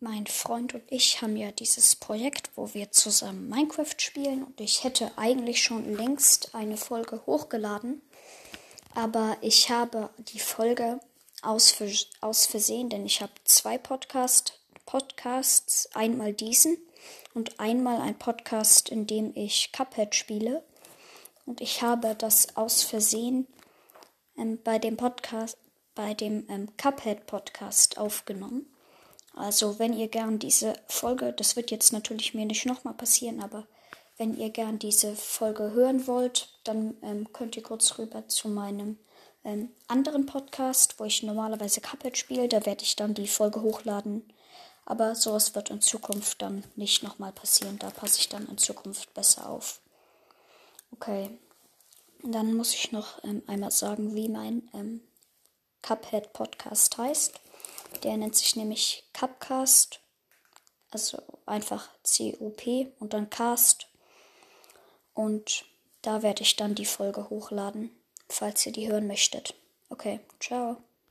mein Freund und ich haben ja dieses Projekt, wo wir zusammen Minecraft spielen. Und ich hätte eigentlich schon längst eine Folge hochgeladen, aber ich habe die Folge aus, aus Versehen, denn ich habe zwei Podcast, Podcasts, einmal diesen und einmal ein Podcast, in dem ich Cuphead spiele. Und ich habe das aus Versehen ähm, bei dem Podcast, bei dem ähm, Cuphead Podcast aufgenommen. Also wenn ihr gern diese Folge, das wird jetzt natürlich mir nicht nochmal passieren, aber wenn ihr gern diese Folge hören wollt, dann ähm, könnt ihr kurz rüber zu meinem ähm, anderen Podcast, wo ich normalerweise Cuphead spiele. Da werde ich dann die Folge hochladen. Aber sowas wird in Zukunft dann nicht nochmal passieren. Da passe ich dann in Zukunft besser auf. Okay. Dann muss ich noch ähm, einmal sagen, wie mein ähm, Cuphead Podcast heißt. Der nennt sich nämlich Cupcast. Also einfach C-U-P und dann Cast. Und da werde ich dann die Folge hochladen, falls ihr die hören möchtet. Okay, ciao.